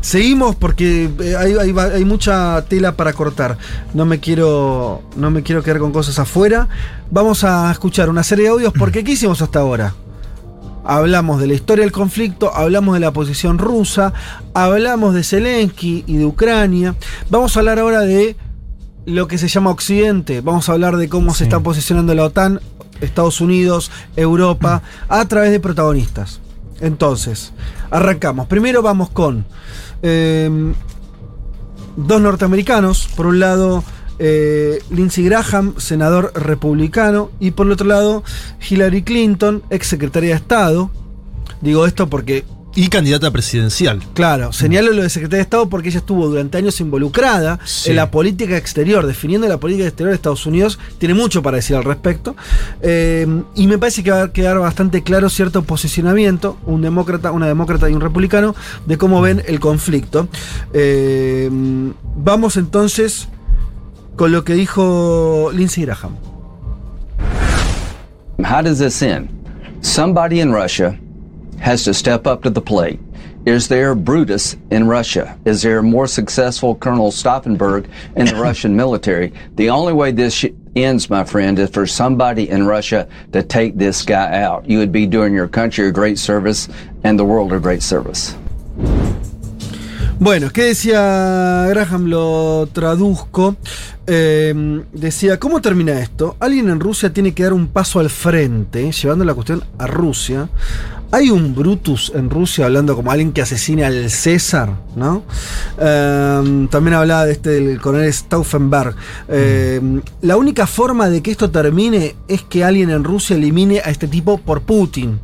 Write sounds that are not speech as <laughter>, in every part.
Seguimos porque eh, hay, hay va- hay mucha tela para cortar. No me quiero. No me quiero quedar con cosas afuera. Vamos a escuchar una serie de audios <clears throat> porque ¿qué hicimos hasta ahora? Hablamos de la historia del conflicto, hablamos de la posición rusa, hablamos de Zelensky y de Ucrania. Vamos a hablar ahora de lo que se llama Occidente. Vamos a hablar de cómo se está posicionando la OTAN, Estados Unidos, Europa, <clears throat> a través de protagonistas. Entonces, arrancamos. Primero vamos con eh, dos norteamericanos. Por un lado, eh, Lindsey Graham, senador republicano, y por el otro lado, Hillary Clinton, ex secretaria de Estado. Digo esto porque Y candidata presidencial. Claro, señalo lo de secretaria de Estado porque ella estuvo durante años involucrada Sí. en la política exterior, definiendo la política exterior de Estados Unidos. Tiene mucho para decir al respecto. Eh, y me parece que va a quedar bastante claro cierto posicionamiento, un demócrata, una demócrata y un republicano, de cómo ven el conflicto. Eh, vamos entonces con lo que dijo Lindsey Graham. How does this end? Somebody in Russia has to step up to the plate. Is there Brutus in Russia? Is there a more successful Colonel Stauffenberg in the <coughs> Russian military? The only way this ends, my friend, is for somebody in Russia to take this guy out. You would be doing your country a great service and the world a great service. Bueno, ¿qué decía Graham? Lo traduzco. Eh, decía, ¿cómo termina esto? Alguien en Rusia tiene que dar un paso al frente, llevando la cuestión a Rusia. Hay un Brutus en Rusia hablando como alguien que asesina al César, ¿no? Eh, también hablaba de este del coronel Stauffenberg. Eh, La única forma de que esto termine es que alguien en Rusia elimine a este tipo por Putin.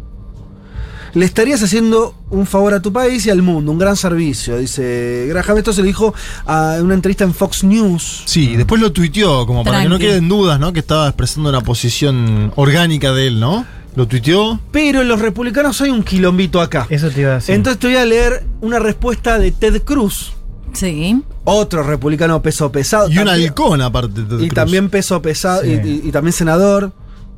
Le estarías haciendo un favor a tu país y al mundo, un gran servicio, dice Graham. Esto se lo dijo a una entrevista en Fox News. Sí, después lo tuiteó, como para que no queden dudas, ¿no? Que estaba expresando una posición orgánica de él, ¿no? Lo tuiteó. Pero en los republicanos hay un quilombito acá. Eso te iba a decir. Entonces te voy a leer una respuesta de Ted Cruz, Sí. otro republicano peso pesado. Y un también- halcón aparte. de Ted Y Cruz. también peso pesado, Sí. y, y- y también senador.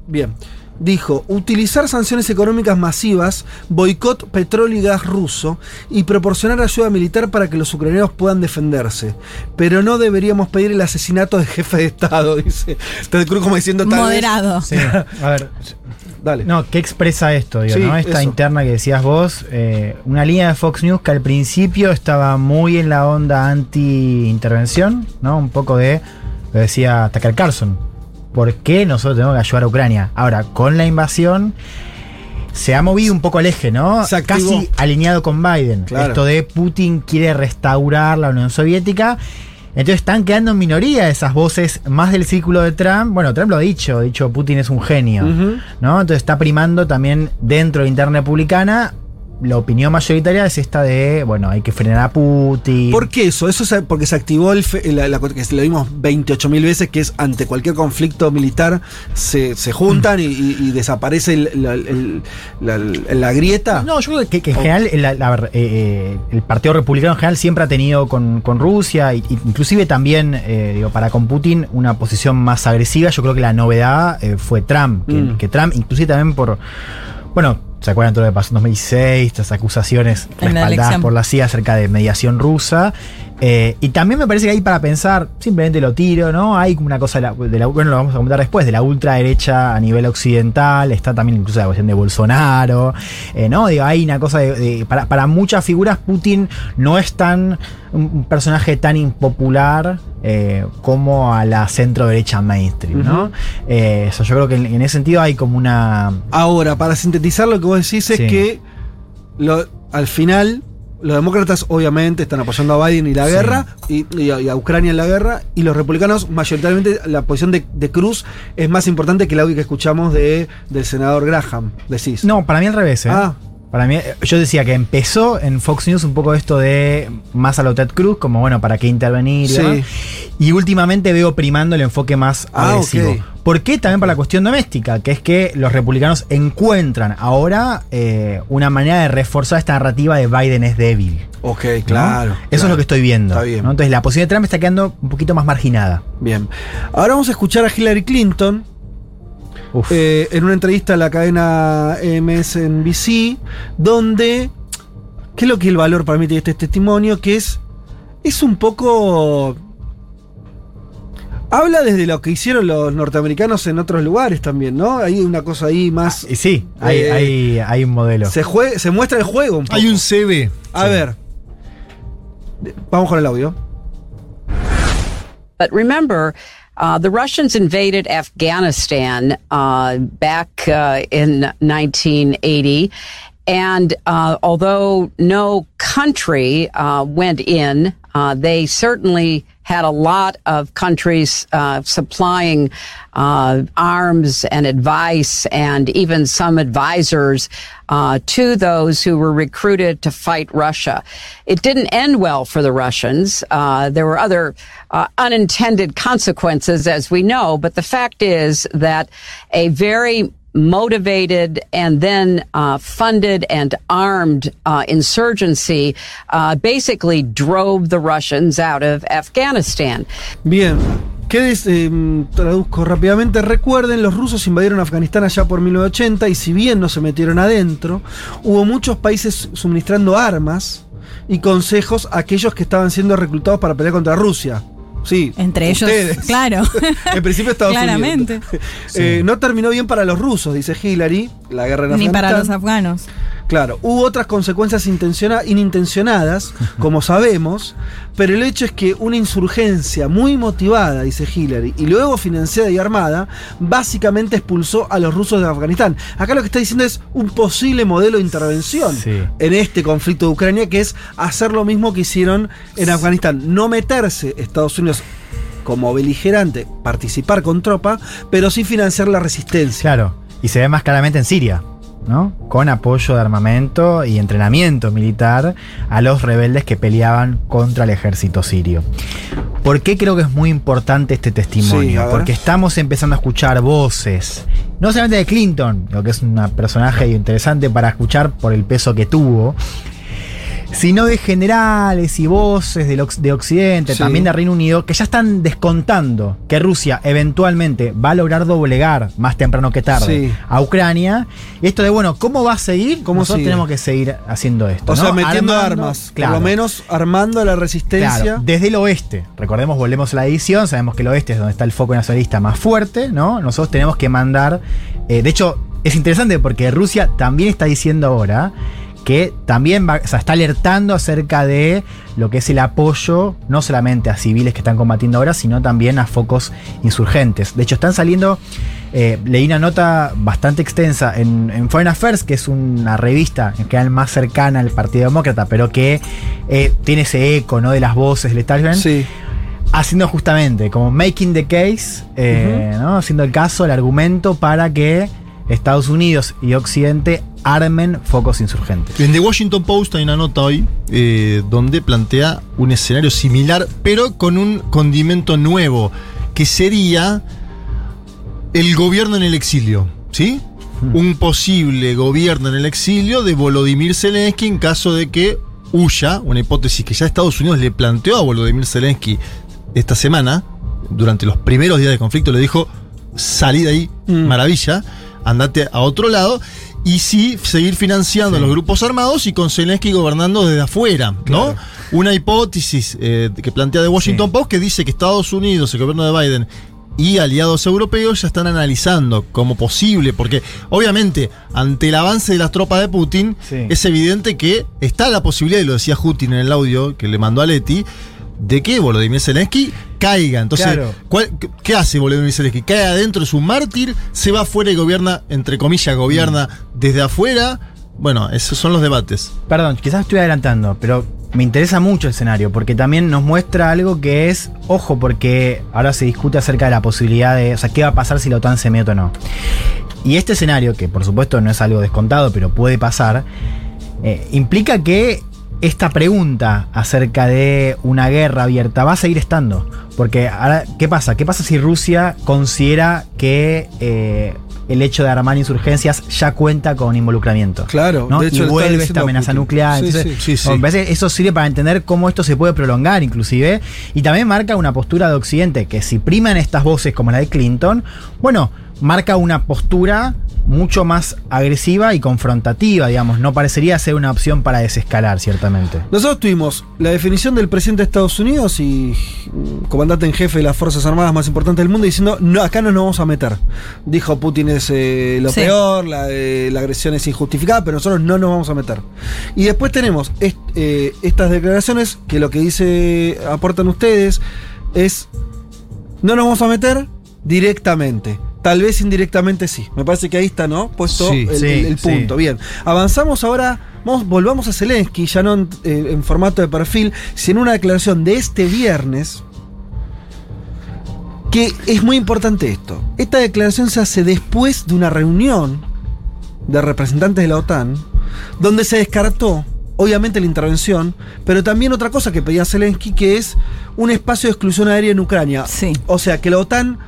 Bien. Dijo, utilizar sanciones económicas masivas, boicot petróleo y gas ruso y proporcionar ayuda militar para que los ucranianos puedan defenderse. Pero no deberíamos pedir el asesinato del jefe de Estado, <laughs> dice Ted Cruz como diciendo tal vez- Moderado. Sí, a ver. Dale. No, ¿qué expresa esto? Digo, Sí, ¿no? Esta eso. interna que decías vos, eh, una línea de Fox News que al principio estaba muy en la onda anti-intervención, ¿no? Un poco de, lo decía Tucker Carlson, ¿por qué nosotros tenemos que ayudar a Ucrania? Ahora, con la invasión se ha movido un poco el eje, ¿no? Casi alineado con Biden. Claro. Esto de Putin quiere restaurar la Unión Soviética. Entonces están quedando en minoría esas voces más del círculo de Trump. Bueno, Trump lo ha dicho, ha dicho Putin es un genio. ¿no? Entonces está primando también dentro de interna republicana. La opinión mayoritaria es esta de, bueno, hay que frenar a Putin. ¿Por qué eso? Eso es porque se activó el fe- la, la- que lo vimos 28 mil veces, que es ante cualquier conflicto militar se, se juntan y, y- y desaparece el- la, el- la- la grieta. No, yo creo que, que en general eh, eh, el Partido Republicano en general siempre ha tenido con, con Rusia, inclusive también, eh, digo, para con Putin, una posición más agresiva. Yo creo que la novedad eh, fue Trump. Que, Mm. que Trump, inclusive también por. Bueno, ¿se acuerdan todo lo que pasó en 2016? Estas acusaciones respaldadas por la CIA acerca de mediación rusa. Eh, y también me parece que hay para pensar, simplemente lo tiro, ¿no? Hay como una cosa de la, de la- bueno, lo vamos a comentar después, de la ultraderecha a nivel occidental, está también incluso la cuestión de Bolsonaro, eh, ¿no? Digo, hay una cosa de, de- para, para muchas figuras Putin no es tan un, personaje tan impopular eh, como a la centro derecha mainstream, ¿no? Eso yo creo que en, en ese sentido hay como una Ahora, para sintetizar lo que vos decís es que lo- al final los demócratas obviamente están apoyando a Biden y la Sí. guerra y, y a, y a Ucrania en la guerra y los republicanos mayoritariamente la posición de, de Cruz es más importante que el audio que escuchamos de, del senador Graham, decís. No, para mí al revés. ¿eh? Ah, Para mí, eh, yo decía que empezó en Fox News un poco esto de más a lo Ted Cruz, como bueno, ¿para qué intervenir? y Sí. demás. Y últimamente veo primando el enfoque más Ah, agresivo. ¿Por qué? También para la cuestión doméstica, que es que los republicanos encuentran ahora eh, una manera de reforzar esta narrativa de Biden es débil. Ok, ¿no? claro. Eso claro. es lo que estoy viendo. Está bien. ¿no? Entonces la posición de Trump está quedando un poquito más marginada. Bien. Ahora vamos a escuchar a Hillary Clinton. Eh, en una entrevista a la cadena MSNBC, donde, ¿qué es lo que el valor para mí de este testimonio? Que es, es un poco... Habla desde lo que hicieron los norteamericanos en otros lugares también, ¿no? Hay una cosa ahí más... Y sí, hay, Eh, hay, hay un modelo. Se, muestra el juego un poco. Hay un CB. A ver. Vamos con el audio. But remember, uh, the Russians invaded Afghanistan uh, back uh, in 1980. And uh, although no country uh, went in, uh, they certainly had a lot of countries uh, supplying uh, arms and advice and even some advisors uh, to those who were recruited to fight Russia. It didn't end well for the Russians. Uh, there were other uh, unintended consequences, as we know, but the fact is that a very motivated and then uh, funded and armed uh, insurgency uh, basically drove the Russians out of Afghanistan. Bien. ¿Qué des- em, traduzco rápidamente? Recuerden, los rusos invadieron Afganistán allá por 1980 y si bien no se metieron adentro, hubo muchos países suministrando armas y consejos a aquellos que estaban siendo reclutados para pelear contra Rusia. Sí. Entre ellos, ustedes. claro. <laughs> en principio Estados Claramente. Unidos. <laughs> Eh, no terminó bien para los rusos, dice Hillary, la guerra en Ni para los Afganistán. afganos. Claro, hubo otras consecuencias intenciona- inintencionadas, como sabemos, pero el hecho es que una insurgencia muy motivada, dice Hillary, y luego financiada y armada, básicamente expulsó a los rusos de Afganistán. Acá lo que está diciendo es un posible modelo de intervención Sí. en este conflicto de Ucrania, que es hacer lo mismo que hicieron en Afganistán, no meterse Estados Unidos como beligerante, participar con tropa, pero sí financiar la resistencia. Claro. Y se ve más claramente en Siria, ¿no? Con apoyo de armamento y entrenamiento militar a los rebeldes que peleaban contra el ejército sirio. ¿Por qué creo que es muy importante este testimonio? Porque estamos empezando a escuchar voces, no solamente de Clinton, lo que es un personaje interesante para escuchar por el peso que tuvo, sino de generales y voces de Occidente, Sí. también de Reino Unido, que ya están descontando que Rusia eventualmente va a lograr doblegar más temprano que tarde Sí. a Ucrania. Y esto de, bueno, ¿cómo va a seguir? ¿Cómo Nosotros sigue? tenemos que seguir haciendo esto. O sea, ¿no? metiendo Armando- armas, claro. por lo menos armando la resistencia. Claro, desde el oeste. Recordemos, volvemos a la edición, sabemos que el oeste es donde está el foco nacionalista más fuerte, ¿no? Nosotros tenemos que mandar. eh, de hecho, es interesante porque Rusia también está diciendo ahora que también va- o sea, está alertando acerca de lo que es el apoyo, no solamente a civiles que están combatiendo ahora, sino también a focos insurgentes. De hecho, están saliendo. eh, leí una nota bastante extensa en, en Foreign Affairs, que es una revista en general más cercana al Partido Demócrata, pero que eh, tiene ese eco ¿no? de las voces del establishment, Sí. haciendo justamente como making the case, eh, ¿no? haciendo el caso, el argumento para que Estados Unidos y Occidente armen focos insurgentes. En The Washington Post hay una nota hoy eh, donde plantea un escenario similar, pero con un condimento nuevo, que sería el gobierno en el exilio, ¿sí? Un posible gobierno en el exilio de Volodymyr Zelensky en caso de que huya, una hipótesis que ya Estados Unidos le planteó a Volodymyr Zelensky esta semana, durante los primeros días de conflicto, le dijo, salí de ahí, Mm. maravilla, andate a otro lado, y sí seguir financiando a los grupos armados y con Zelensky gobernando desde afuera, ¿no? Una hipótesis eh, que plantea The Washington Sí. Post que dice que Estados Unidos, el gobierno de Biden y aliados europeos ya están analizando como posible, porque obviamente ante el avance de las tropas de Putin Sí. es evidente que está la posibilidad, y lo decía Putin en el audio que le mandó a Leti, de que Volodymyr Zelensky caiga. Entonces, Claro. ¿cuál- ¿qué hace Volodymyr Zelensky? Cae adentro, es un mártir, se va afuera y gobierna, entre comillas, gobierna desde afuera. Bueno, esos son los debates. Perdón, quizás estoy adelantando, pero me interesa mucho el escenario, porque también nos muestra algo que es, ojo, porque ahora se discute acerca de la posibilidad de, o sea, qué va a pasar si la OTAN se mete o no. Y este escenario, que por supuesto no es algo descontado, pero puede pasar, eh, implica que esta pregunta acerca de una guerra abierta va a seguir estando. Porque ahora, ¿qué pasa? ¿Qué pasa si Rusia considera que eh, el hecho de armar insurgencias ya cuenta con involucramiento? Claro, ¿no? de hecho, y vuelve esta amenaza Putin. nuclear. Sí, Entonces, sí. Sí, eso sirve para entender cómo esto se puede prolongar, inclusive. Y también marca una postura de Occidente que si priman estas voces como la de Clinton, bueno, marca una postura mucho más agresiva y confrontativa, digamos. No parecería ser una opción para desescalar, ciertamente. Nosotros tuvimos la definición del presidente de Estados Unidos y mm, comandante en jefe de las Fuerzas Armadas más importantes del mundo diciendo, no, acá no nos vamos a meter. Dijo Putin es eh, lo Sí. peor, la, eh, la agresión es injustificada, pero nosotros no nos vamos a meter. Y después tenemos est- eh, estas declaraciones que lo que dice, aportan ustedes, es, no nos vamos a meter directamente. Tal vez indirectamente sí. Me parece que ahí está, ¿no? Puesto Sí, el, sí, el- el sí. punto. Bien. Avanzamos ahora. Vamos, volvamos a Zelensky, ya no en, eh, en formato de perfil, sino una declaración de este viernes. Que es muy importante esto. Esta declaración se hace después de una reunión de representantes de la OTAN, donde se descartó, obviamente, la intervención, pero también otra cosa que pedía Zelensky, que es un espacio de exclusión aérea en Ucrania. Sí. O sea, que la OTAN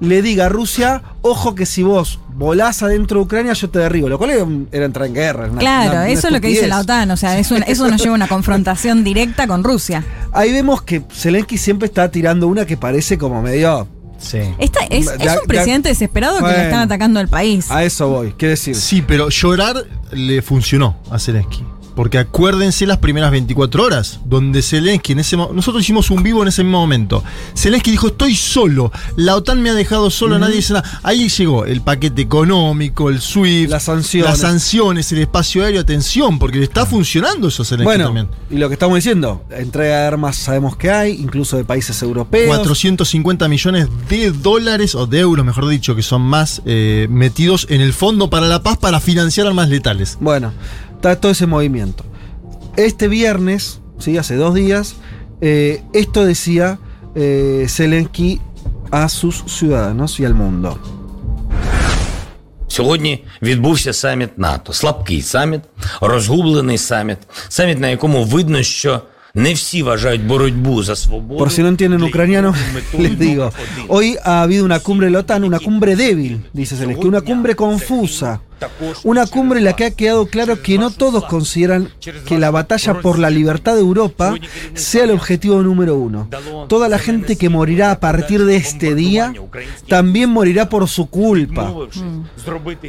le diga a Rusia, ojo que si vos volás adentro de Ucrania, yo te derribo. Lo cual era, era entrar en guerra. una- Claro, una- una eso es lo que dice la. OTAN, o sea, es una- eso nos lleva a una confrontación directa con Rusia. <laughs> Ahí vemos que Zelensky siempre está tirando una que parece como medio... Sí. Esta, es, un presidente desesperado que le están atacando al país. A eso voy, ¿qué decir? Sí, pero llorar le funcionó a Zelensky. Porque acuérdense las primeras 24 horas, donde Zelensky en ese Nosotros hicimos un vivo en ese mismo momento. Zelensky dijo: Estoy solo. La OTAN me ha dejado solo, nadie dice nada. Ahí llegó el paquete económico, el SWIFT, Las sanciones. las sanciones, el espacio aéreo. Atención, porque le está funcionando eso a Zelensky Bueno, también. y lo que estamos diciendo, entrega de armas sabemos que hay, incluso de países europeos. 450 millones de dólares, o de euros, mejor dicho, que son más eh, metidos en el Fondo para la Paz para financiar armas letales. Bueno, está todo ese movimiento. Este viernes, ¿sí? hace dos días, eh, esto decía eh, Zelensky a sus ciudadanos y al mundo. Сьогодні відбувся саміт НАТО. Слабкий саміт, розгублений саміт, саміт, на якому видно, що не всі вважають боротьбу за свободу. Por si no entienden для ucraniano, якої метою <laughs> les digo, номер один. hoy ha habido una cumbre de la OTAN, una cumbre débil, dice Zelensky, una cumbre confusa, una cumbre en la que ha quedado claro que no todos consideran que la batalla por la libertad de Europa sea el objetivo número uno. Toda la gente que morirá a partir de este día también morirá por su culpa.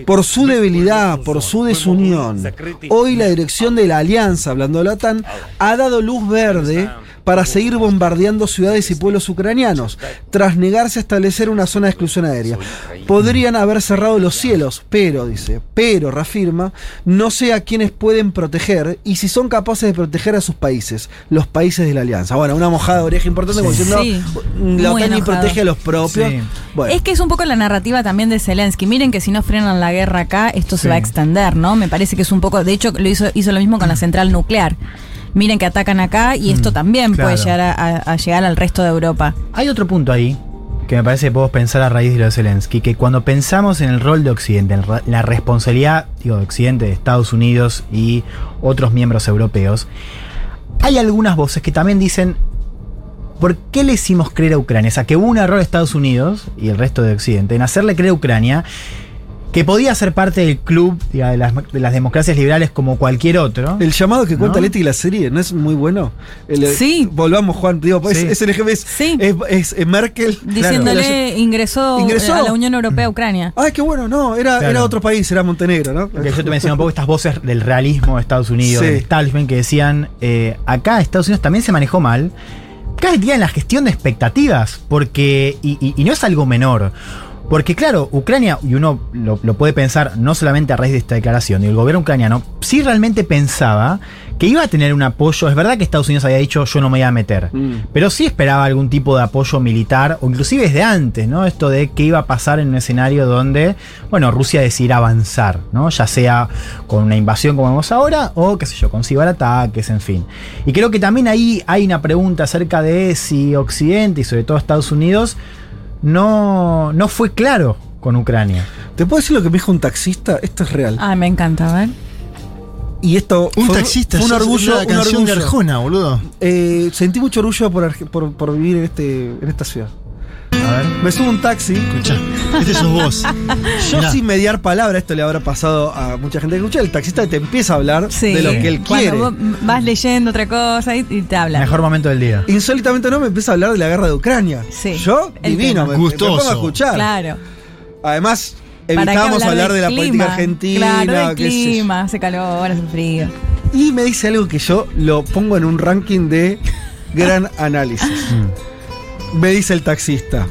por su debilidad, por su desunión. Hoy la dirección de la alianza, hablando de la OTAN, ha dado luz verde para seguir bombardeando ciudades y pueblos ucranianos, tras negarse a establecer una zona de exclusión aérea. Podrían haber cerrado los cielos, pero, dice, pero, reafirma, no sé a quienes pueden proteger y si son capaces de proteger a sus países, los países de la alianza. Bueno, una mojada de oreja importante, como diciendo, Sí, la muy OTAN ni protege a los propios. Sí. Bueno. Es que es un poco la narrativa también de Zelensky. Miren que si no frenan la guerra acá, esto se va a extender, ¿no? Me parece que es un poco. De hecho, lo hizo, hizo lo mismo con la central nuclear. Miren que atacan acá y esto también puede llegar a, a- a llegar al resto de Europa. Hay otro punto ahí que me parece que podemos pensar a raíz de lo de Zelensky, que cuando pensamos en el rol de Occidente, en la responsabilidad digo, de Occidente, de Estados Unidos y otros miembros europeos, hay algunas voces que también dicen, ¿por qué le hicimos creer a Ucrania? O sea, que hubo un error de Estados Unidos y el resto de Occidente en hacerle creer a Ucrania que podía ser parte del club de, las, de las democracias liberales como cualquier otro. El llamado que cuenta ¿No? Leti y la serie, ¿no es muy bueno? El- Sí. Volvamos, Juan. Digo, es, Sí. es el. Es, Sí. es, es- es Merkel. Diciéndole, ingresó, Ingresó. a la Unión Europea a Ucrania. Ay, qué bueno, no, era, Claro. era otro país, era Montenegro, ¿no? Que yo te mencionaba un poco estas voces del realismo de Estados Unidos, Sí. del establishment, que decían, eh, acá Estados Unidos también se manejó mal. Cada día en la gestión de expectativas, porque, y, y- y no es algo menor. Porque claro, Ucrania, y uno lo, lo puede pensar no solamente a raíz de esta declaración, y el gobierno ucraniano sí realmente pensaba que iba a tener un apoyo. Es verdad que Estados Unidos había dicho yo no me voy a meter, Mm. pero sí esperaba algún tipo de apoyo militar, o inclusive desde antes, ¿no? Esto de qué iba a pasar en un escenario donde, bueno, Rusia decidiera avanzar, ¿no? Ya sea con una invasión como vemos ahora, o qué sé yo, con ciberataques, en fin. Y creo que también ahí hay una pregunta acerca de si Occidente y sobre todo Estados Unidos no, no fue claro con Ucrania. ¿Te puedo decir lo que me dijo un taxista? Esto es real. Ah, me encanta, a ver. Y esto Un fue, taxista, fue un orgullo. una un canción de. Arjona, boludo. Eh, sentí mucho orgullo por, por, por vivir en, este, en esta ciudad. A ver. Me subo un taxi. Escucha, este sos vos. <laughs> Yo Mirá. sin mediar palabra, esto le habrá pasado a mucha gente que escucha, el taxista te empieza a hablar Sí. de lo que él Cuando quiere. vos vas leyendo otra cosa y, y te habla. Mejor momento del día. Insólitamente no me empieza a hablar de la guerra de Ucrania. Sí, Yo, el divino, me, me Gustoso. pongo a escuchar. Claro. Además, ¿Para qué evitamos hablar de la política argentina. Claro, del qué clima, hace calor, hace frío. Y me dice algo que yo lo pongo en un ranking de gran <laughs> análisis. Me dice el taxista.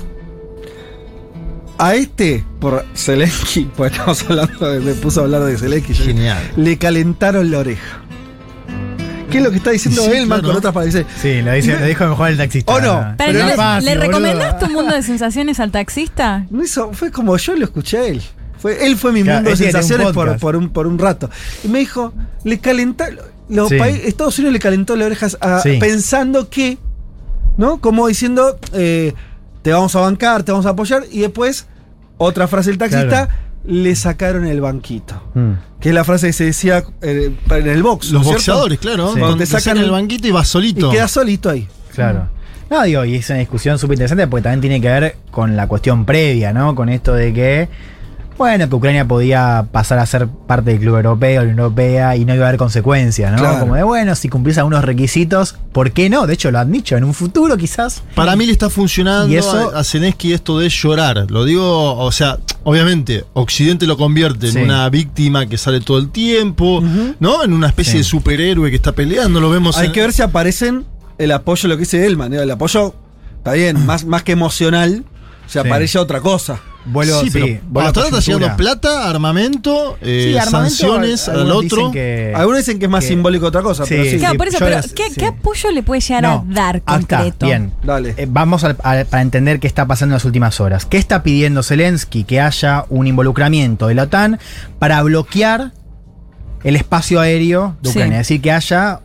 A este, por Zelensky, <laughs> pues estamos hablando, de- me puso a hablar de Zelensky. yo- Genial. Le calentaron la oreja. ¿Qué es lo que está diciendo Sí, Elman claro. con otras palabras? Sí, lo, dice, lo dijo mejor el taxista. ¿O no? Pero, Pero ¿no no le, fácil, ¿le boludo. recomendás tu mundo de <laughs> sensaciones al taxista? No hizo- fue como yo lo escuché a él. Fue, él fue mi Claro, mundo de un sensaciones por, un, por un rato. Y me dijo, le calentaron. Los Sí. países- Estados Unidos le calentó las orejas a- Sí. pensando que, ¿no? Como diciendo, eh, te vamos a bancar, te vamos a apoyar. Y después, otra frase del taxista, Claro. le sacaron el banquito. Mm. Que es la frase que se decía eh, en el box. ¿no Los cierto? boxeadores, claro. Sí. Cuando Te sacan el banquito y vas Y solito. queda solito ahí. Claro. No, digo, y es una discusión súper interesante porque también tiene que ver con la cuestión previa, ¿no? Con esto de que, bueno, que Ucrania podía pasar a ser parte del Club Europeo, la Unión Europea, y no iba a haber consecuencias, ¿no? Claro. Como de, bueno, si cumplís algunos requisitos, ¿por qué no? De hecho, lo han dicho, en un futuro quizás. Para mí le está funcionando Y eso- a, a Zelensky esto de llorar. Lo digo, o sea, obviamente, Occidente lo convierte Sí. en una víctima que sale todo el tiempo, ¿no? En una especie Sí. de superhéroe que está peleando. Lo vemos Hay en- que ver si aparecen el apoyo, lo que dice Elman. El apoyo, está bien, <clears throat> más, más que emocional, se Sí. aparece otra cosa. Vuelvo, sí, pero hasta ahora está llegando plata, armamento, eh, Sí, armamento, sanciones al otro. que- Algunos dicen que es más que- simbólico que otra cosa, Sí, pero sí. Claro, sí, por eso, yo pero las- ¿qué, sí. qué apoyo le puede llegar a dar concreto? bien. Dale. Eh, vamos a- para entender qué está pasando en las últimas horas. ¿Qué está pidiendo Zelensky? Que haya un involucramiento de la OTAN para bloquear el espacio aéreo de Sí. Ucrania. Es decir, que haya.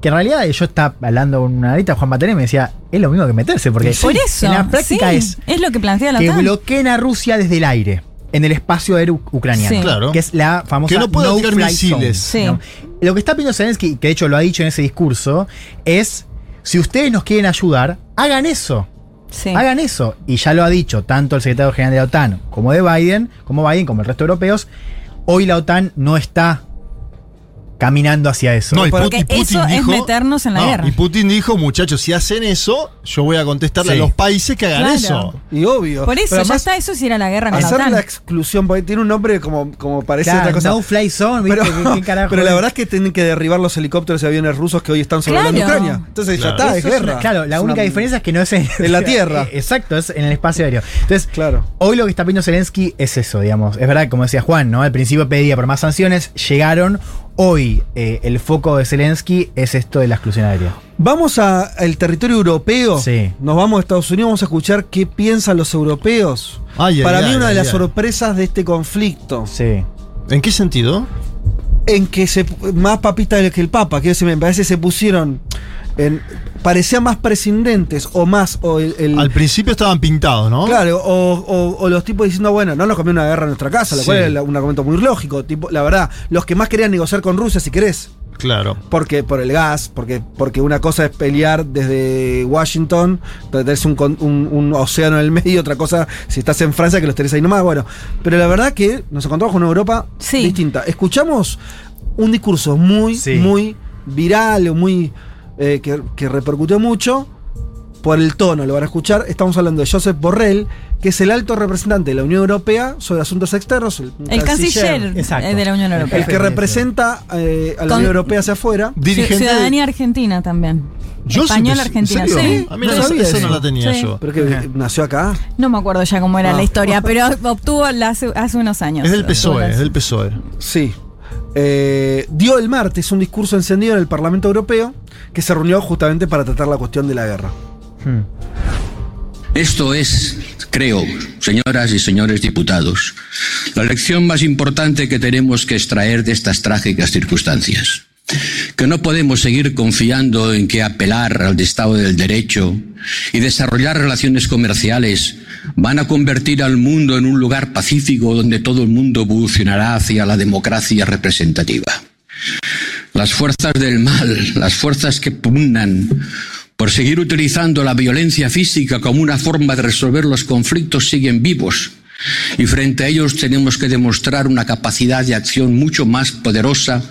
Que en realidad yo estaba hablando con una ahorita, Juan Bateré, y me decía, es lo mismo que meterse, porque Por eso. en la práctica sí, es Es lo que plantea la que OTAN. bloqueen a Rusia desde el aire, en el espacio aéreo ucraniano. Sí. Claro. Que es la famosa Que no tirar fly misiles. zone, Sí. ¿no? Lo que está pidiendo Zelensky, que de hecho lo ha dicho en ese discurso, es: si ustedes nos quieren ayudar, hagan eso. Sí. Hagan eso. Y ya lo ha dicho tanto el secretario general de la OTAN como de Biden, como Biden, como el resto de europeos. Hoy la OTAN no está caminando hacia eso. No, y Porque Putin, Putin eso es dijo, meternos en la No, guerra. Y Putin dijo, muchachos, si hacen eso, yo voy a contestarle Sí. a los países que hagan Claro. eso. Y obvio. Por eso, ya está, eso es ir a la guerra con la Hacer OTAN. la exclusión, porque tiene un nombre como, como parece Claro, otra cosa. no fly zone, ¿viste? pero, ¿Qué- <laughs> qué carajo pero la es? verdad es que tienen que derribar los helicópteros y aviones rusos que hoy están sobrevolando Claro. Ucrania. Entonces Claro. ya está, es Eso es guerra. una- claro, la Es única una- diferencia es que no es en, <laughs> En la tierra. <laughs> Exacto, es en el espacio aéreo. Entonces, Claro. hoy lo que está pidiendo Zelensky es eso, digamos. Es verdad, como decía Juan, ¿no? Al principio pedía por más sanciones, llegaron. Hoy eh, el foco de Zelensky es esto de la exclusión aérea. Vamos a- al territorio europeo. Sí. Nos vamos a Estados Unidos, vamos a escuchar qué piensan los europeos. Ay, ay, Para mí ay, una de ay, las sorpresas de este conflicto, Sí. ¿En qué sentido? en que se más papistas que el Papa, quiero decir, me parece que se pusieron en parecían más prescindentes o más o el, el- Al principio estaban pintados, ¿no? Claro, o, o- o los tipos diciendo, bueno, no nos comió una guerra en nuestra casa, lo Sí. cual es un argumento muy lógico. Tipo, la verdad, los que más querían negociar con Rusia, si querés, Claro. porque por el gas, porque, porque una cosa es pelear desde Washington, donde tenés un, con- un- un océano en el medio, otra cosa si estás en Francia que los tenés ahí nomás. Bueno, pero la verdad que nos encontramos con una Europa Sí. distinta. Escuchamos un discurso muy, Sí. muy viral, o muy eh, que, que repercutió mucho por el tono, lo van a escuchar. Estamos hablando de Joseph Borrell, que es el alto representante de la Unión Europea sobre asuntos externos, el, El canciller Exacto. eh, de la Unión Europea. el que representa eh, a la Con- Unión Europea hacia afuera. Dirigente. de- Ciudadanía argentina también. Yo siempre- argentina, ¿en serio? sí. A mí No no, sabía esa eso. no la tenía Sí. yo. Pero que nació acá. No me acuerdo ya cómo era Ah. la historia, pero obtuvo la hace, hace unos años. Es del PSOE, es del PSOE. Sí. Eh, dio el martes un discurso encendido en el Parlamento Europeo que se reunió justamente para tratar la cuestión de la guerra. Hmm. Esto es, creo, señoras y señores diputados, la lección más importante que tenemos que extraer de estas trágicas circunstancias. Que no podemos seguir confiando en que apelar al Estado del Derecho y desarrollar relaciones comerciales van a convertir al mundo en un lugar pacífico donde todo el mundo evolucionará hacia la democracia representativa. Las fuerzas del mal, las fuerzas que pugnan por seguir utilizando la violencia física como una forma de resolver los conflictos siguen vivos. Y frente a ellos tenemos que demostrar una capacidad de acción mucho más poderosa,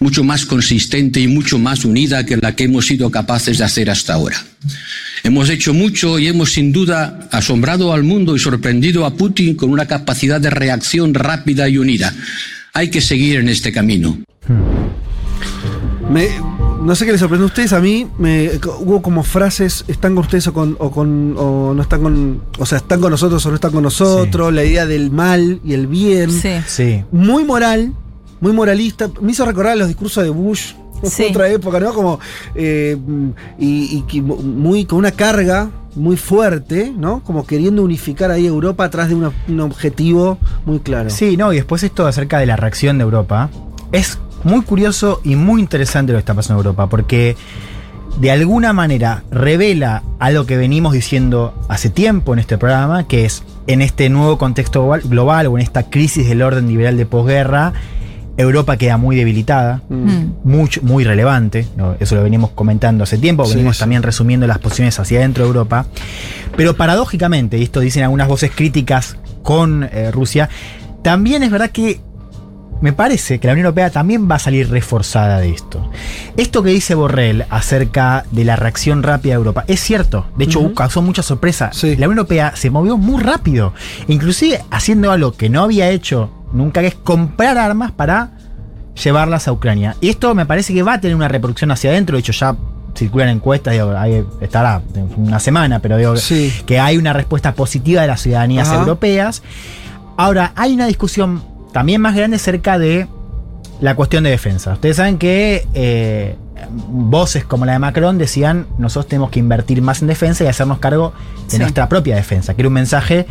mucho más consistente y mucho más unida que la que hemos sido capaces de hacer hasta ahora. Hemos hecho mucho y hemos sin duda asombrado al mundo y sorprendido a Putin con una capacidad de reacción rápida y unida. Hay que seguir en este camino. Me- no sé qué les sorprendió a ustedes, a mí me, hubo como frases, están con ustedes o, con, o, con- o no están con, o sea, están con nosotros o no están con nosotros, la idea del mal y el bien. Sí. Sí. Muy moral, muy moralista. Me hizo recordar los discursos de Bush. <laughs> Sí. Otra época, ¿no? Como. eh, y, muy con una carga muy fuerte, ¿no? Como queriendo unificar ahí Europa atrás de una- un objetivo muy claro. Sí, no, y después esto acerca de la reacción de Europa. Es muy curioso y muy interesante lo que está pasando en Europa, porque de alguna manera revela algo que venimos diciendo hace tiempo en este programa, que es en este nuevo contexto global, o en esta crisis del orden liberal de posguerra, Europa queda muy debilitada, Mm. muy relevante, eso lo venimos comentando hace tiempo, Sí, venimos sí. también resumiendo las posiciones hacia adentro de Europa, pero paradójicamente, y esto dicen algunas voces críticas con eh, Rusia, también es verdad que me parece que la Unión Europea también va a salir reforzada de esto. Esto que dice Borrell acerca de la reacción rápida de Europa es cierto. De hecho, causó mucha sorpresa. Sí. La Unión Europea se movió muy rápido. Inclusive haciendo algo que no había hecho nunca, que es comprar armas para llevarlas a Ucrania. Y esto me parece que va a tener una reproducción hacia adentro. De hecho, ya circulan encuestas, digo, ahí estará una semana, pero digo Sí. que hay una respuesta positiva de las ciudadanías Ajá. europeas. Ahora, hay una discusión también más grande acerca de la cuestión de defensa. Ustedes saben que eh, voces como la de Macron decían, nosotros tenemos que invertir más en defensa y hacernos cargo de Sí. nuestra propia defensa, que era un mensaje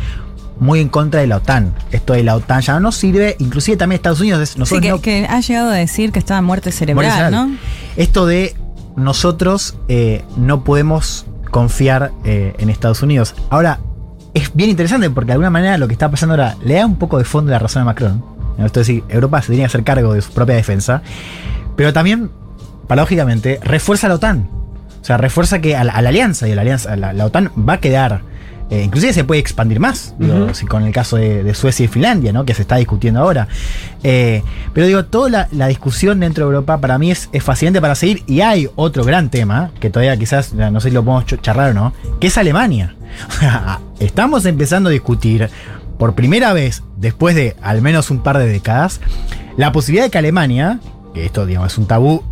muy en contra de la OTAN. Esto de la OTAN ya no nos sirve, inclusive también Estados Unidos, es- Sí, nosotros que, no que ha llegado a decir que estaba muerte cerebral, Muerte cerebral. ¿no? esto de nosotros eh, no podemos confiar eh, en Estados Unidos. Ahora, es bien interesante porque de alguna manera lo que está pasando ahora le da un poco de fondo la razón a Macron. Esto es decir, Europa se tiene que hacer cargo de su propia defensa, pero también, paradójicamente, refuerza a la OTAN. O sea, refuerza que a la, a la alianza y a la alianza, la, la OTAN va a quedar. eh, inclusive se puede expandir más, si con el caso de, de Suecia y Finlandia, ¿no? que se está discutiendo ahora. Eh, pero digo, toda la, la discusión dentro de Europa para mí es, es fascinante para seguir. Y hay otro gran tema, que todavía quizás, no sé si lo podemos ch- charlar o no, que es Alemania. <laughs> O sea, Estamos empezando a discutir por primera vez, después de al menos un par de décadas, la posibilidad de que Alemania, que esto digamos, es un tabú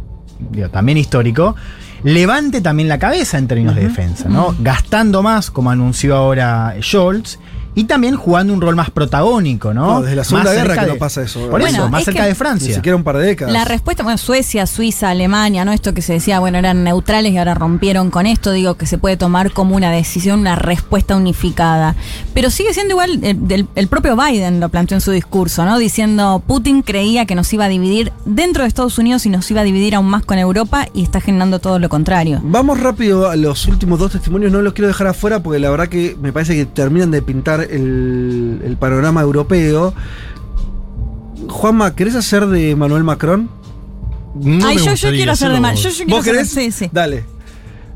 digo, también histórico, levante también la cabeza en términos de defensa, ¿no? Gastando más, como anunció ahora Scholz, y también jugando un rol más protagónico, ¿no? No, desde la Segunda Más Guerra cerca que de- no pasa eso. Por Bueno, eso, más es cerca de Ni Francia. siquiera un par de décadas. La respuesta, bueno, Suecia, Suiza, Alemania, ¿no? Esto que se decía, bueno, eran neutrales y ahora rompieron con esto, digo que se puede tomar como una decisión, una respuesta unificada. Pero sigue siendo igual, eh, del- el propio Biden lo planteó en su discurso, ¿no? Diciendo, Putin creía que nos iba a dividir dentro de Estados Unidos y nos iba a dividir aún más con Europa y está generando todo lo contrario. Vamos rápido a los últimos dos testimonios, no los quiero dejar afuera porque la verdad que me parece que terminan de pintar el, el panorama europeo. Juanma, ¿querés hacer de Manuel Macron? No Ay, me yo, yo quiero hacer de mal. Yo, yo ¿Vos hacer- querés? Sí, sí. Dale.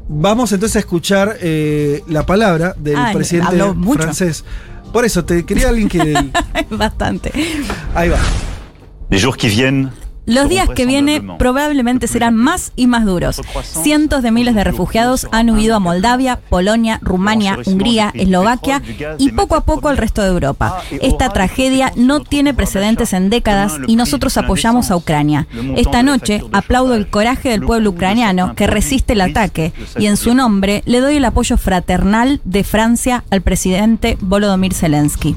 Vamos entonces a escuchar eh, la palabra del Ah, presidente francés. Por eso, te quería alguien que... <laughs> Bastante. Ahí va. Les jours qui viennent Los días que vienen probablemente serán más y más duros. Cientos de miles de refugiados han huido a Moldavia, Polonia, Rumania, Hungría, Eslovaquia y poco a poco al resto de Europa. Esta tragedia no tiene precedentes en décadas y nosotros apoyamos a Ucrania. Esta noche aplaudo el coraje del pueblo ucraniano que resiste el ataque y en su nombre le doy el apoyo fraternal de Francia al presidente Volodymyr Zelensky.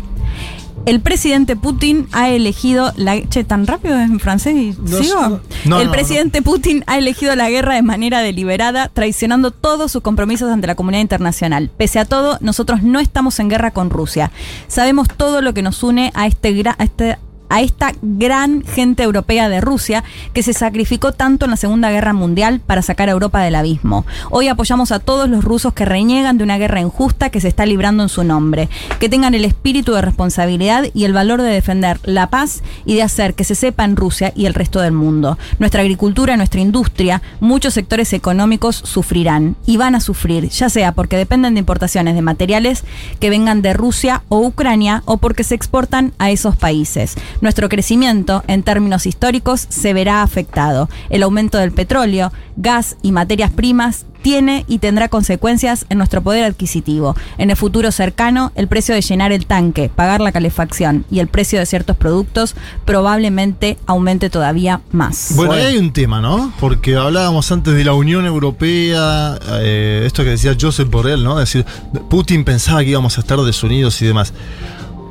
El presidente Putin ha elegido la... Che, tan rápido en francés y No sigo. No, el no, presidente Putin ha elegido la guerra de manera deliberada, traicionando todos sus compromisos ante la comunidad internacional. Pese a todo, nosotros no estamos en guerra con Rusia. Sabemos todo lo que nos une a este, gra- a este a esta gran gente europea de Rusia que se sacrificó tanto en la Segunda Guerra Mundial para sacar a Europa del abismo. Hoy apoyamos a todos los rusos que reniegan de una guerra injusta que se está librando en su nombre, que tengan el espíritu de responsabilidad y el valor de defender la paz y de hacer que se sepa en Rusia y el resto del mundo. Nuestra agricultura, nuestra industria, muchos sectores económicos sufrirán y van a sufrir, ya sea porque dependen de importaciones de materiales que vengan de Rusia o Ucrania o porque se exportan a esos países. Nuestro crecimiento en términos históricos se verá afectado. El aumento del petróleo, gas y materias primas tiene y tendrá consecuencias en nuestro poder adquisitivo. En el futuro cercano, el precio de llenar el tanque, pagar la calefacción y el precio de ciertos productos probablemente aumente todavía más. Bueno, ahí hay un tema, ¿no? Porque hablábamos antes de la Unión Europea, eh, esto que decía Joseph Borrell, ¿no? Es decir, Putin pensaba que íbamos a estar desunidos y demás.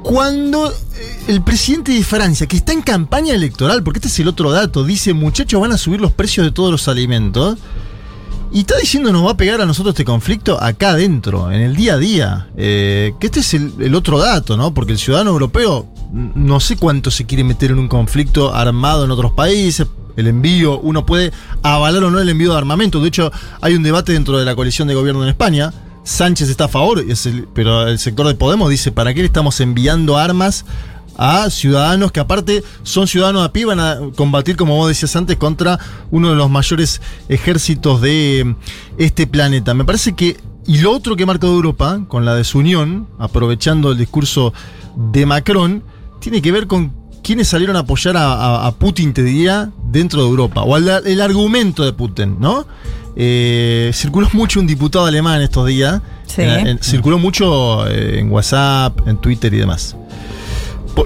Cuando eh, el presidente de Francia, que está en campaña electoral, porque este es el otro dato, dice, muchachos, van a subir los precios de todos los alimentos. Y está diciendo nos va a pegar a nosotros este conflicto acá adentro, en el día a día. Eh, que este es el, el otro dato, ¿no? Porque el ciudadano europeo no sé cuánto se quiere meter en un conflicto armado en otros países. El envío, uno puede avalar o no el envío de armamento. De hecho, hay un debate dentro de la coalición de gobierno en España. Sánchez está a favor, es el- pero el sector de Podemos dice, ¿para qué le estamos enviando armas a ciudadanos que aparte son ciudadanos a pie, van a combatir, como vos decías antes, contra uno de los mayores ejércitos de eh, este planeta. Me parece que, y lo otro que ha marcado Europa, con la desunión, aprovechando el discurso de Macron, tiene que ver con quienes salieron a apoyar a- a Putin, te diría, dentro de Europa, o al- el argumento de Putin, ¿no? Eh, circuló mucho un diputado alemán estos días. Sí. En- en- circuló mucho eh, en WhatsApp, en Twitter y demás.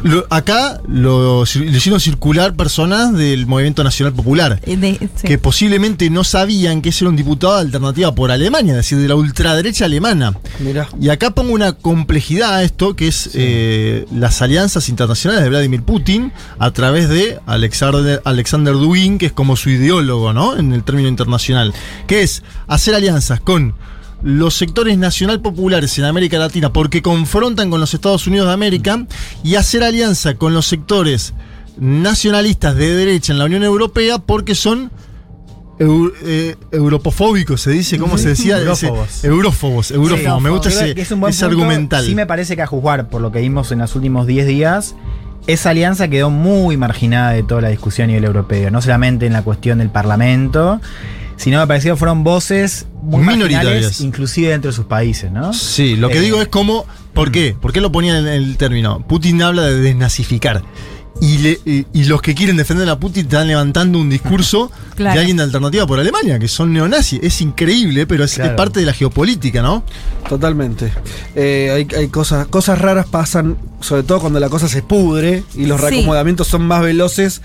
Lo- acá lo, hicieron circular personas del Movimiento Nacional Popular, Eh, de- sí. que posiblemente no sabían que ese era un diputado de alternativa por Alemania, es decir, de la ultraderecha alemana. Mirá. Y acá pongo una complejidad a esto, que es eh, las alianzas internacionales de Vladimir Putin a través de Alexander, Alexander Dugin, que es como su ideólogo, ¿no? En el término internacional. Que es hacer alianzas con los sectores nacional populares en América Latina porque confrontan con los Estados Unidos de América y hacer alianza con los sectores nacionalistas de derecha en la Unión Europea porque son eu- eh, europofóbicos, se dice, ¿cómo se decía? Ese- Eurófobos. Eurófobos. Sí, Me gusta ese, es un buen ese punto. argumental. Sí me parece que a juzgar por lo que vimos en los últimos 10 días, esa alianza quedó muy marginada de toda la discusión a nivel europeo, no solamente en la cuestión del Parlamento, sino me pareció que fueron voces muy Minoritarias. inclusive dentro de sus países, ¿no? Sí, lo que Eh, digo es como, ¿por qué? ¿Por qué lo ponían en el término? Putin habla de desnazificar. Y, le- y- y los que quieren defender a Putin están levantando un discurso <laughs> Claro. de alguien de alternativa por Alemania, que son neonazis. Es increíble, pero es, Claro. es parte de la geopolítica, ¿no? Totalmente. Eh, hay hay cosas, cosas raras pasan, sobre todo cuando la cosa se pudre y los Sí. reacomodamientos son más veloces,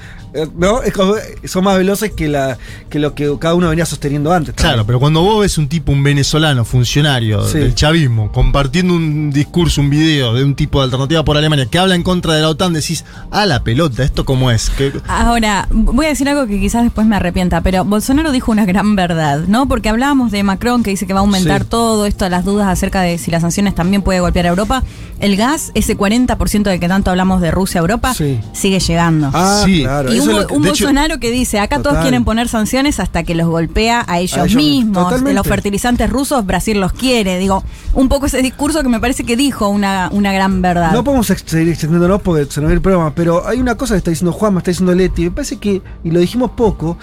¿no? Es como- son más veloces que, la, que lo que cada uno venía sosteniendo antes. Claro, pero cuando vos ves un tipo, un venezolano, funcionario Sí. del chavismo, compartiendo un discurso, un video de un tipo de alternativa por Alemania que habla en contra de la OTAN, decís, a la pelota, ¿esto cómo es? ¿Qué- Ahora, voy a decir algo que quizás después me arrepienta, pero Bolsonaro dijo una gran verdad, ¿no? Porque hablábamos de Macron que dice que va a aumentar Sí. todo esto, las dudas acerca de si las sanciones también puede golpear a Europa. El gas, ese 40% del que tanto hablamos de Rusia a Europa, Sí. sigue llegando. Ah, Sí. claro. y eso un, es lo que- un de hecho- Bolsonaro que dice, acá todos quieren poner sanciones hasta que los golpea a ellos, ellos mismos. De los fertilizantes rusos, Brasil los quiere. Digo, un poco ese discurso que me parece que dijo una, una gran verdad. No podemos seguir extendiéndonos porque se nos va el programa, pero hay una cosa que está diciendo Juan, me está diciendo Leti, me parece que, y lo dijimos poco,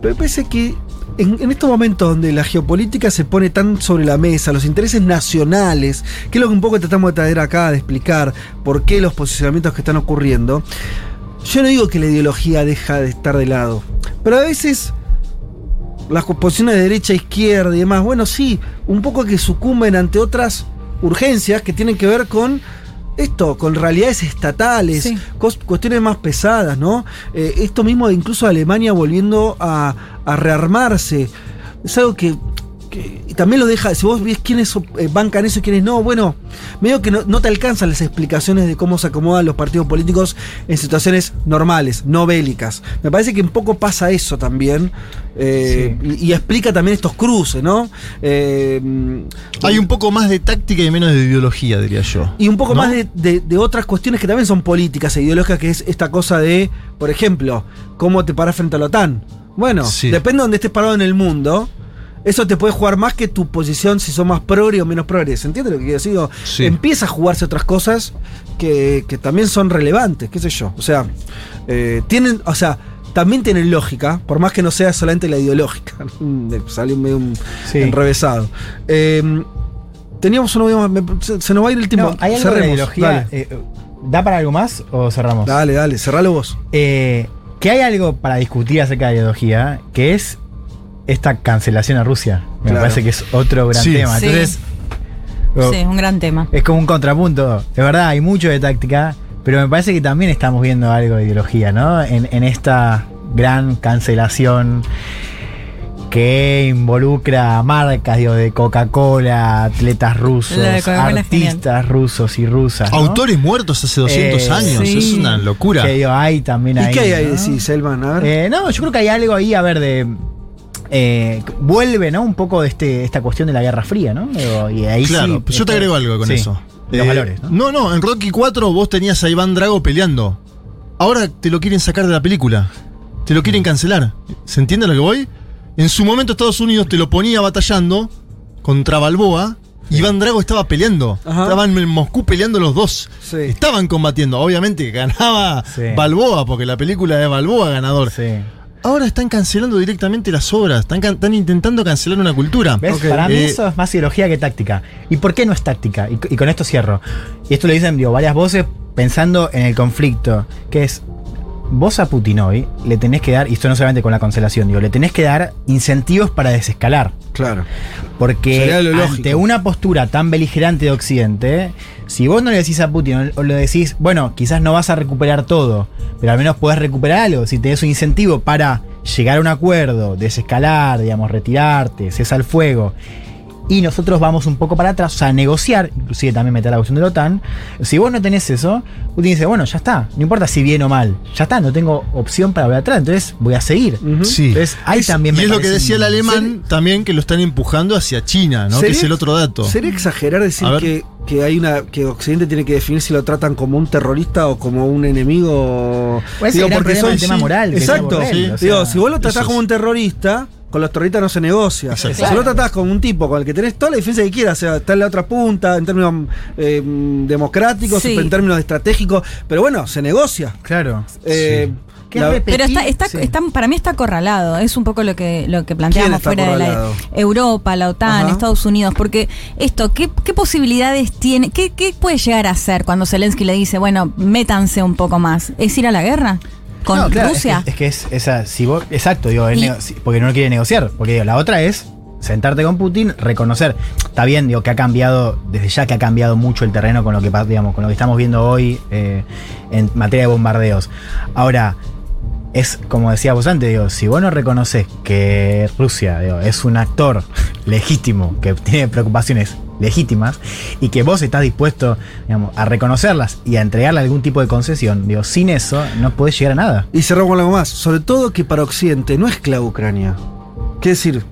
pero me parece que en, en estos momentos donde la geopolítica se pone tan sobre la mesa, los intereses nacionales, que es lo que un poco tratamos de traer acá, de explicar por qué los posicionamientos que están ocurriendo, yo no digo que la ideología deja de estar de lado, pero a veces las posiciones de derecha, izquierda y demás, bueno, sí, un poco que sucumben ante otras urgencias que tienen que ver con esto, con realidades estatales, Sí. cuestiones más pesadas, ¿no? Eh, esto mismo de incluso Alemania volviendo a, a rearmarse, es algo que que- y también lo deja, si vos ves quiénes eh, bancan eso y quiénes no, bueno, medio que no, no te alcanzan las explicaciones de cómo se acomodan los partidos políticos en situaciones normales, no bélicas. Me parece que un poco pasa eso también, eh, y, y explica también estos cruces, ¿no? Eh, Hay un poco más de táctica y menos de ideología, diría yo. y un poco ¿No? más de, de- de otras cuestiones que también son políticas e ideológicas, que es esta cosa de, por ejemplo, cómo te paras frente a la OTAN. Bueno, Sí. depende de donde estés parado en el mundo. Eso te puede jugar más que tu posición si sos más progre o menos progre. ¿Se entiende lo que quiero decir? Sí. Empieza a jugarse otras cosas que, que también son relevantes, qué sé yo. O sea, eh, tienen, o sea, también tienen lógica, por más que no sea solamente la ideológica. <laughs> Salió medio un Sí. enrevesado. Eh, teníamos uno más, me- se, se nos va a ir el tiempo. No, hay algo de Cerremos, ideología. Eh, ¿Da para algo más o cerramos? dale, dale, cerralo vos. Que hay algo para discutir acerca de la ideología, que es esta cancelación a Rusia. Me Claro. parece que es otro gran Sí. tema. Sí. Entonces, oh, Sí, un gran tema. es como un contrapunto. Es verdad, hay mucho de táctica, pero me parece que también estamos viendo algo de ideología, ¿no? En, en esta gran cancelación que involucra a marcas, digo, de Coca-Cola, atletas rusos, de es artistas rusos y rusas. ¿no? Autores muertos hace 200 Eh, años, sí. es una locura. Que digo, hay también ¿Y ahí. qué hay ahí, ¿no? decís, Selman? A ver. Eh, no, yo creo que hay algo ahí, a ver, de. Eh, vuelve, ¿no? Un poco de este, esta cuestión de la Guerra Fría, ¿no? Y ahí Claro, sí, yo te esto- agrego algo con sí, eso. Los Eh, valores, ¿no? No, no, en Rocky 4 vos tenías a Iván Drago peleando. Ahora te lo quieren sacar de la película. Te lo quieren cancelar. ¿Se entiende a lo que voy? En su momento Estados Unidos te lo ponía batallando contra Balboa. Iván Drago estaba peleando. Ajá. Estaban en Moscú peleando los dos. Sí. Estaban combatiendo. Obviamente ganaba Sí. Balboa, porque la película de Balboa ganador. Ahora están cancelando directamente las obras. Están, intentando cancelar una cultura. Para mí Eh, eso es más ideología que táctica. ¿Y por qué no es táctica? Y, y con esto cierro. Y esto lo dicen digo, varias voces pensando en el conflicto, que es, vos a Putin hoy le tenés que dar, y esto no solamente con la cancelación, digo, le tenés que dar incentivos para desescalar. Claro. Porque lógico. ante una postura tan beligerante de Occidente, si vos no le decís a Putin o le decís, bueno, quizás no vas a recuperar todo, pero al menos podés recuperar algo, si tenés un incentivo para llegar a un acuerdo, desescalar, digamos, retirarte, cesa el fuego, y nosotros vamos un poco para atrás, o sea, negociar, inclusive también meter la cuestión de la OTAN, si vos no tenés eso, Putin dice, bueno, ya está, no importa si bien o mal, ya está, no tengo opción para volver atrás, entonces voy a seguir. Ujú. Sí. Entonces, ahí Es- también y me es lo que decía el alemán también que lo están empujando hacia China, ¿no? Que ¿Sería- es el otro dato. ¿Sería exagerar decir que, que hay una que Occidente tiene que definir si lo tratan como un terrorista o como un enemigo? Pues ese gran problema del tema moral Exacto. tiene Borrell, Sí. o sea, Digo, si vos lo tratás como es. un terrorista, con los terroristas no se negocia. Si vos lo tratás como un tipo con el que tenés toda la defensa que quieras, o sea, está en la otra punta, en términos eh, democráticos, Sí. en términos estratégicos, pero bueno, se negocia. Claro. Eh, la- Pero está, está, Sí. está- para mí está acorralado. Es un poco lo que, lo que ¿Quién planteamos fuera de la? Europa, la OTAN, Ajá. Estados Unidos. Porque esto, ¿qué, qué posibilidades tiene? Qué, ¿Qué puede llegar a hacer cuando Zelensky le dice, bueno, métanse un poco más? ¿Es ir a la guerra? ¿Con No, claro, Rusia? Es que es, que es esa, si vos, exacto, digo, Y- nego- porque no quiere negociar. Porque digo, la otra es sentarte con Putin, reconocer. Está bien, digo, que ha cambiado, desde ya que ha cambiado mucho el terreno con lo que digamos, con lo que estamos viendo hoy eh, en materia de bombardeos. Ahora, es como decía vos antes, digo, si vos no reconoces que Rusia digo, es un actor <laughs> legítimo, que tiene preocupaciones legítimas, y que vos estás dispuesto a reconocerlas y a entregarle algún tipo de concesión, digo, sin eso no podés llegar a nada. Y cerramos algo más. Sobre todo que para Occidente no es clave Ucrania. Quiere decir,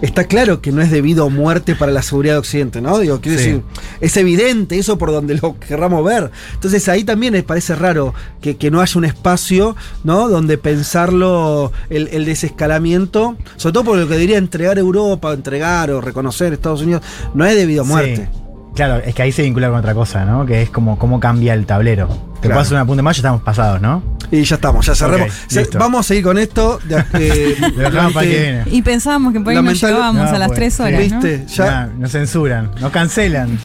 está claro que no es debido a muerte para la seguridad de Occidente, ¿no? Digo, quiero Sí. decir, es evidente eso por donde lo querramos ver. Entonces ahí también me parece raro que, que no haya un espacio, ¿no? Donde pensarlo, el, el desescalamiento, sobre todo por lo que diría entregar Europa, entregar o reconocer Estados Unidos, no es debido a muerte. Sí. Claro, es que ahí se vincula con otra cosa, ¿no? Que es como cómo cambia el tablero. Te Claro. hacer una punta más, ya estamos pasados, ¿no? Y ya estamos, ya Se- listo. vamos a seguir con esto. <laughs> de- eh. Y pensábamos que por ahí nos llevábamos No, a las pues, tres sí. horas, ¿no? ¿Viste? Ya, Ya, nos censuran, nos cancelan.